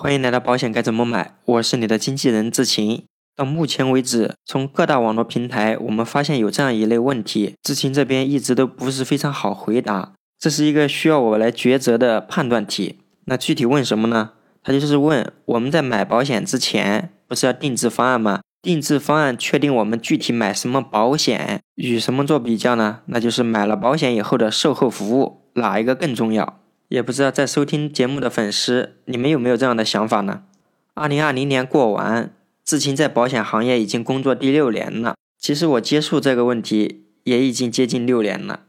欢迎来到保险该怎么买，我是你的经纪人志晴。到目前为止，从各大网络平台，我们发现有这样一类问题，志晴这边一直都不是非常好回答。这是一个需要我来抉择的判断题。那具体问什么呢？他就是问我们在买保险之前，不是要定制方案吗？定制方案确定我们具体买什么保险，与什么做比较呢？那就是买了保险以后的售后服务，哪一个更重要？也不知道在收听节目的粉丝，你们有没有这样的想法呢？二零二零年过完，志清在保险行业已经工作第六年了。其实我接触这个问题也已经接近六年了，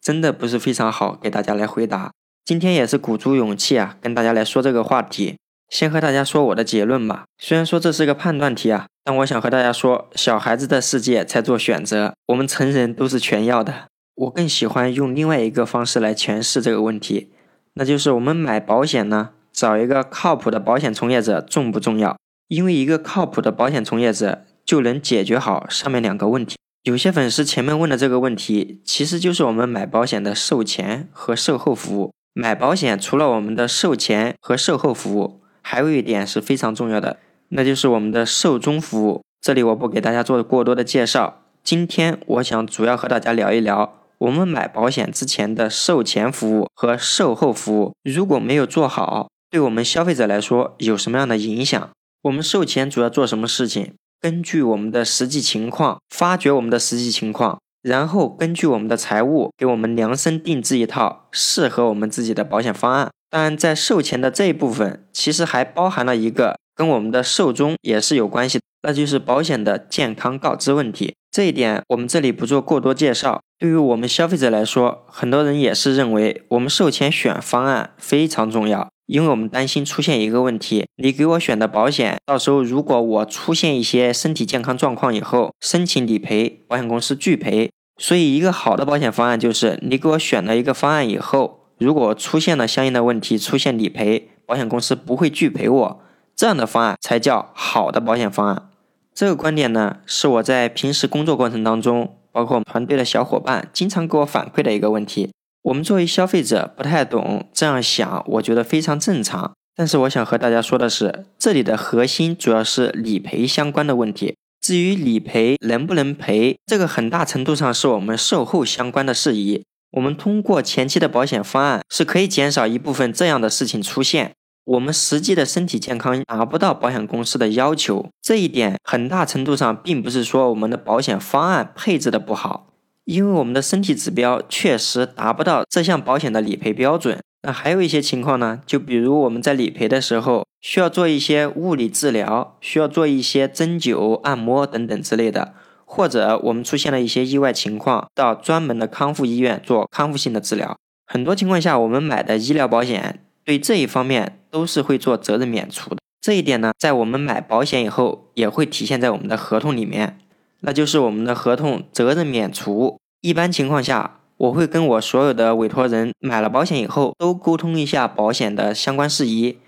真的不是非常好给大家来回答。今天也是鼓足勇气啊，跟大家来说这个话题。先和大家说我的结论吧。虽然说这是个判断题啊，但我想和大家说，小孩子的世界才做选择，我们成人都是全要的。我更喜欢用另外一个方式来诠释这个问题。那就是我们买保险呢，找一个靠谱的保险从业者重不重要？因为一个靠谱的保险从业者就能解决好上面两个问题。有些粉丝前面问的这个问题，其实就是我们买保险的售前和售后服务。买保险除了我们的售前和售后服务，还有一点是非常重要的，那就是我们的售中服务。这里我不给大家做过多的介绍，今天我想主要和大家聊一聊。我们买保险之前的售前服务和售后服务，如果没有做好，对我们消费者来说有什么样的影响？我们售前主要做什么事情？根据我们的实际情况，发掘我们的实际情况，然后根据我们的财务，给我们量身定制一套适合我们自己的保险方案。当然，在售前的这一部分，其实还包含了一个跟我们的售中也是有关系的，那就是保险的健康告知问题。这一点我们这里不做过多介绍。对于我们消费者来说，很多人也是认为我们售前选方案非常重要，因为我们担心出现一个问题：你给我选的保险，到时候如果我出现一些身体健康状况以后，申请理赔，保险公司拒赔。所以，一个好的保险方案就是你给我选了一个方案以后，如果出现了相应的问题，出现理赔，保险公司不会拒赔我，这样的方案才叫好的保险方案。这个观点呢，是我在平时工作过程当中，包括我们团队的小伙伴经常给我反馈的一个问题。我们作为消费者不太懂这样想，我觉得非常正常。但是我想和大家说的是，这里的核心主要是理赔相关的问题。至于理赔能不能赔，这个很大程度上是我们售后相关的事宜。我们通过前期的保险方案是可以减少一部分这样的事情出现。我们实际的身体健康达不到保险公司的要求，这一点很大程度上并不是说我们的保险方案配置的不好，因为我们的身体指标确实达不到这项保险的理赔标准。那还有一些情况呢，就比如我们在理赔的时候需要做一些物理治疗，需要做一些针灸、按摩等等之类的，或者我们出现了一些意外情况，到专门的康复医院做康复性的治疗。很多情况下，我们买的医疗保险。对这一方面都是会做责任免除的，这一点呢，在我们买保险以后也会体现在我们的合同里面，那就是我们的合同责任免除。一般情况下，我会跟我所有的委托人买了保险以后都沟通一下保险的相关事宜，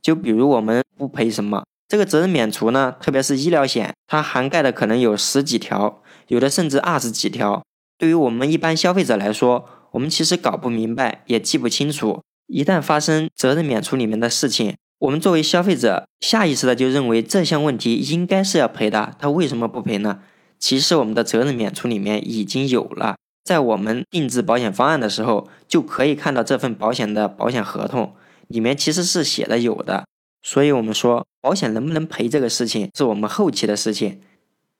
就比如我们不赔什么，这个责任免除呢，特别是医疗险，它涵盖的可能有十几条，有的甚至二十几条。对于我们一般消费者来说，我们其实搞不明白，也记不清楚。一旦发生责任免除里面的事情，我们作为消费者下意识的就认为这项问题应该是要赔的，他为什么不赔呢？其实我们的责任免除里面已经有了，在我们定制保险方案的时候就可以看到这份保险的保险合同里面其实是写的有的。所以我们说保险能不能赔这个事情是我们后期的事情，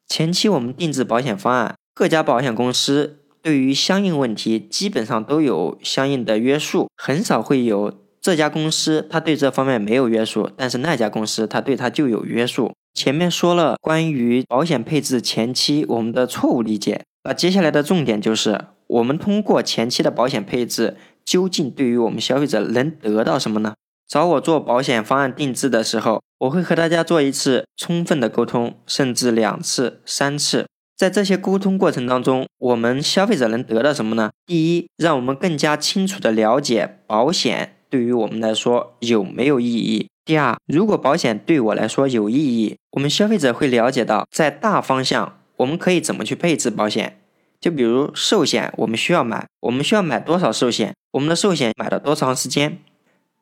前期我们定制保险方案，各家保险公司。对于相应问题，基本上都有相应的约束，很少会有这家公司他对这方面没有约束，但是那家公司他对他就有约束。前面说了关于保险配置前期我们的错误理解，那接下来的重点就是我们通过前期的保险配置，究竟对于我们消费者能得到什么呢？找我做保险方案定制的时候，我会和大家做一次充分的沟通，甚至两次、三次。在这些沟通过程当中，我们消费者能得到什么呢？第一，让我们更加清楚的了解保险对于我们来说有没有意义。第二，如果保险对我来说有意义，我们消费者会了解到在大方向我们可以怎么去配置保险。就比如寿险，我们需要买，我们需要买多少寿险？我们的寿险买了多长时间？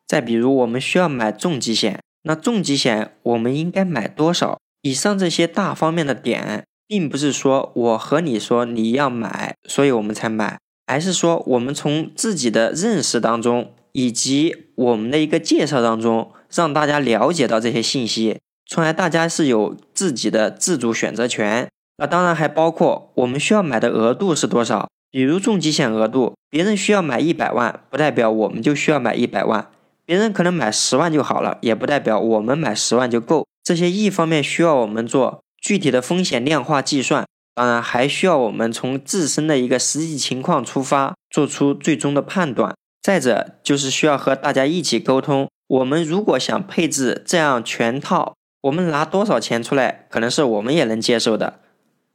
再比如我们需要买重疾险，那重疾险我们应该买多少？以上这些大方面的点，并不是说我和你说你要买，所以我们才买，而是说我们从自己的认识当中，以及我们的一个介绍当中，让大家了解到这些信息，从而大家是有自己的自主选择权。那当然还包括我们需要买的额度是多少，比如重疾险额度，别人需要买一百万，不代表我们就需要买一百万。别人可能买十万就好了，也不代表我们买十万就够。这些一方面需要我们做具体的风险量化计算，当然还需要我们从自身的一个实际情况出发，做出最终的判断。再者就是需要和大家一起沟通。我们如果想配置这样全套，我们拿多少钱出来，可能是我们也能接受的，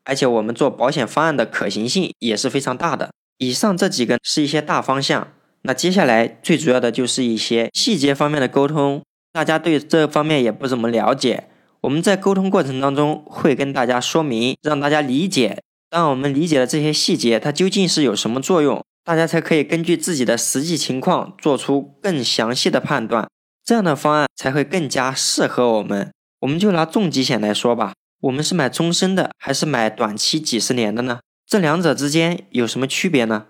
而且我们做保险方案的可行性也是非常大的。以上这几个是一些大方向。那接下来最主要的就是一些细节方面的沟通，大家对这方面也不怎么了解。我们在沟通过程当中会跟大家说明，让大家理解。当我们理解了这些细节，它究竟是有什么作用，大家才可以根据自己的实际情况做出更详细的判断，这样的方案才会更加适合我们。我们就拿重疾险来说吧，我们是买终身的还是买短期几十年的呢？这两者之间有什么区别呢？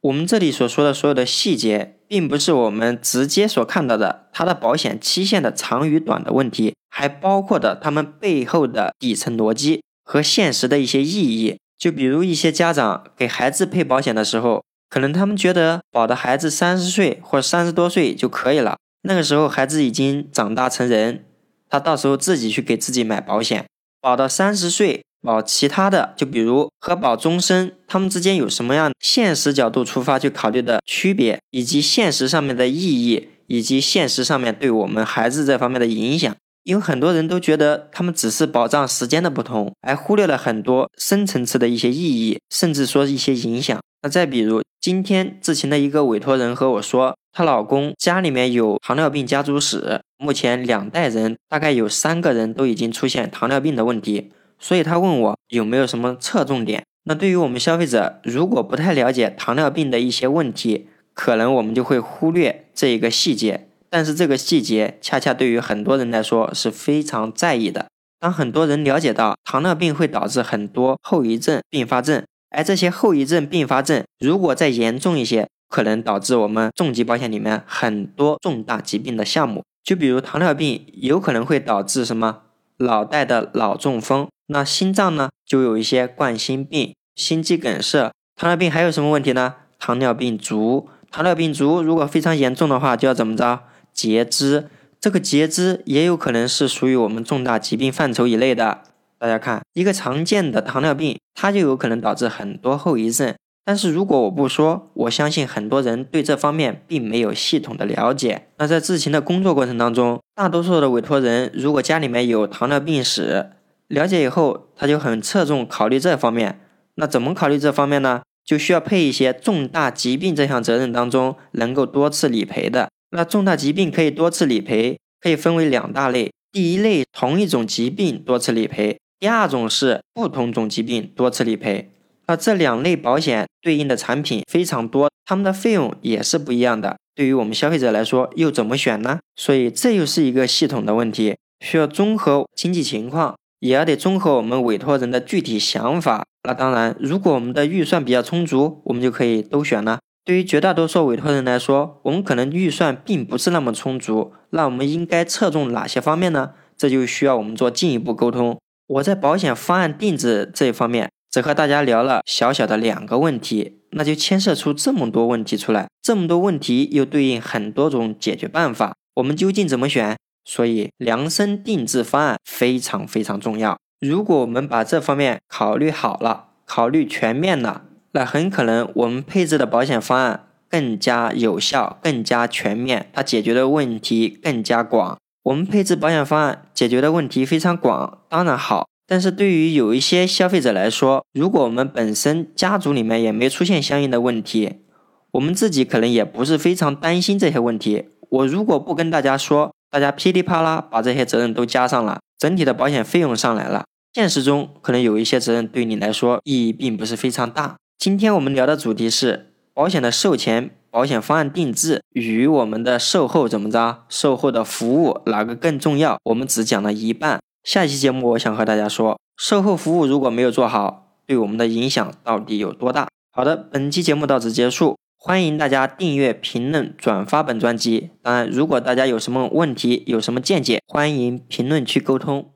我们这里所说的所有的细节，并不是我们直接所看到的它的保险期限的长与短的问题，还包括的他们背后的底层逻辑和现实的一些意义。就比如一些家长给孩子配保险的时候，可能他们觉得保的孩子三十岁或三十多岁就可以了，那个时候孩子已经长大成人，他到时候自己去给自己买保险，保到三十岁。保其他的，就比如和保终身，他们之间有什么样现实角度出发去考虑的区别，以及现实上面的意义，以及现实上面对我们孩子这方面的影响。因为很多人都觉得他们只是保障时间的不同，而忽略了很多深层次的一些意义，甚至说一些影响。那再比如，今天志勤的一个委托人和我说，她老公家里面有糖尿病家族史，目前两代人大概有三个人都已经出现糖尿病的问题。所以他问我有没有什么侧重点？那对于我们消费者，如果不太了解糖尿病的一些问题，可能我们就会忽略这一个细节。但是这个细节恰恰对于很多人来说是非常在意的。当很多人了解到糖尿病会导致很多后遗症、并发症，而这些后遗症、并发症如果再严重一些，可能导致我们重疾保险里面很多重大疾病的项目。就比如糖尿病有可能会导致什么？脑袋的脑中风。那心脏呢，就有一些冠心病、心肌梗塞。糖尿病还有什么问题呢？糖尿病足，糖尿病足如果非常严重的话，就要怎么着？截肢。这个截肢也有可能是属于我们重大疾病范畴以内的。大家看，一个常见的糖尿病，它就有可能导致很多后遗症。但是如果我不说，我相信很多人对这方面并没有系统的了解。那在之前的工作过程当中，大多数的委托人如果家里面有糖尿病史，了解以后，他就很侧重考虑这方面。那怎么考虑这方面呢？就需要配一些重大疾病这项责任当中能够多次理赔的。那重大疾病可以多次理赔，可以分为两大类。第一类，同一种疾病多次理赔；第二种是不同种疾病多次理赔。那这两类保险对应的产品非常多，他们的费用也是不一样的。对于我们消费者来说，又怎么选呢？所以这又是一个系统的问题，需要综合经济情况。也要得综合我们委托人的具体想法。那当然，如果我们的预算比较充足，我们就可以都选了。对于绝大多数委托人来说，我们可能预算并不是那么充足，那我们应该侧重哪些方面呢？这就需要我们做进一步沟通。我在保险方案定制这一方面，只和大家聊了小小的两个问题，那就牵涉出这么多问题出来，这么多问题又对应很多种解决办法，我们究竟怎么选？所以量身定制方案非常非常重要。如果我们把这方面考虑好了，考虑全面了，那很可能我们配置的保险方案更加有效、更加全面，它解决的问题更加广。我们配置保险方案解决的问题非常广，当然好。但是对于有一些消费者来说，如果我们本身家族里面也没出现相应的问题，我们自己可能也不是非常担心这些问题。我如果不跟大家说，大家噼里啪啦把这些责任都加上了，整体的保险费用上来了。现实中可能有一些责任对你来说意义并不是非常大。今天我们聊的主题是保险的售前保险方案定制与我们的售后怎么着？售后的服务哪个更重要？我们只讲了一半。下期节目我想和大家说，售后服务如果没有做好，对我们的影响到底有多大？好的，本期节目到此结束，欢迎大家订阅、评论、转发本专辑。当然，如果大家有什么问题、有什么见解，欢迎评论区沟通。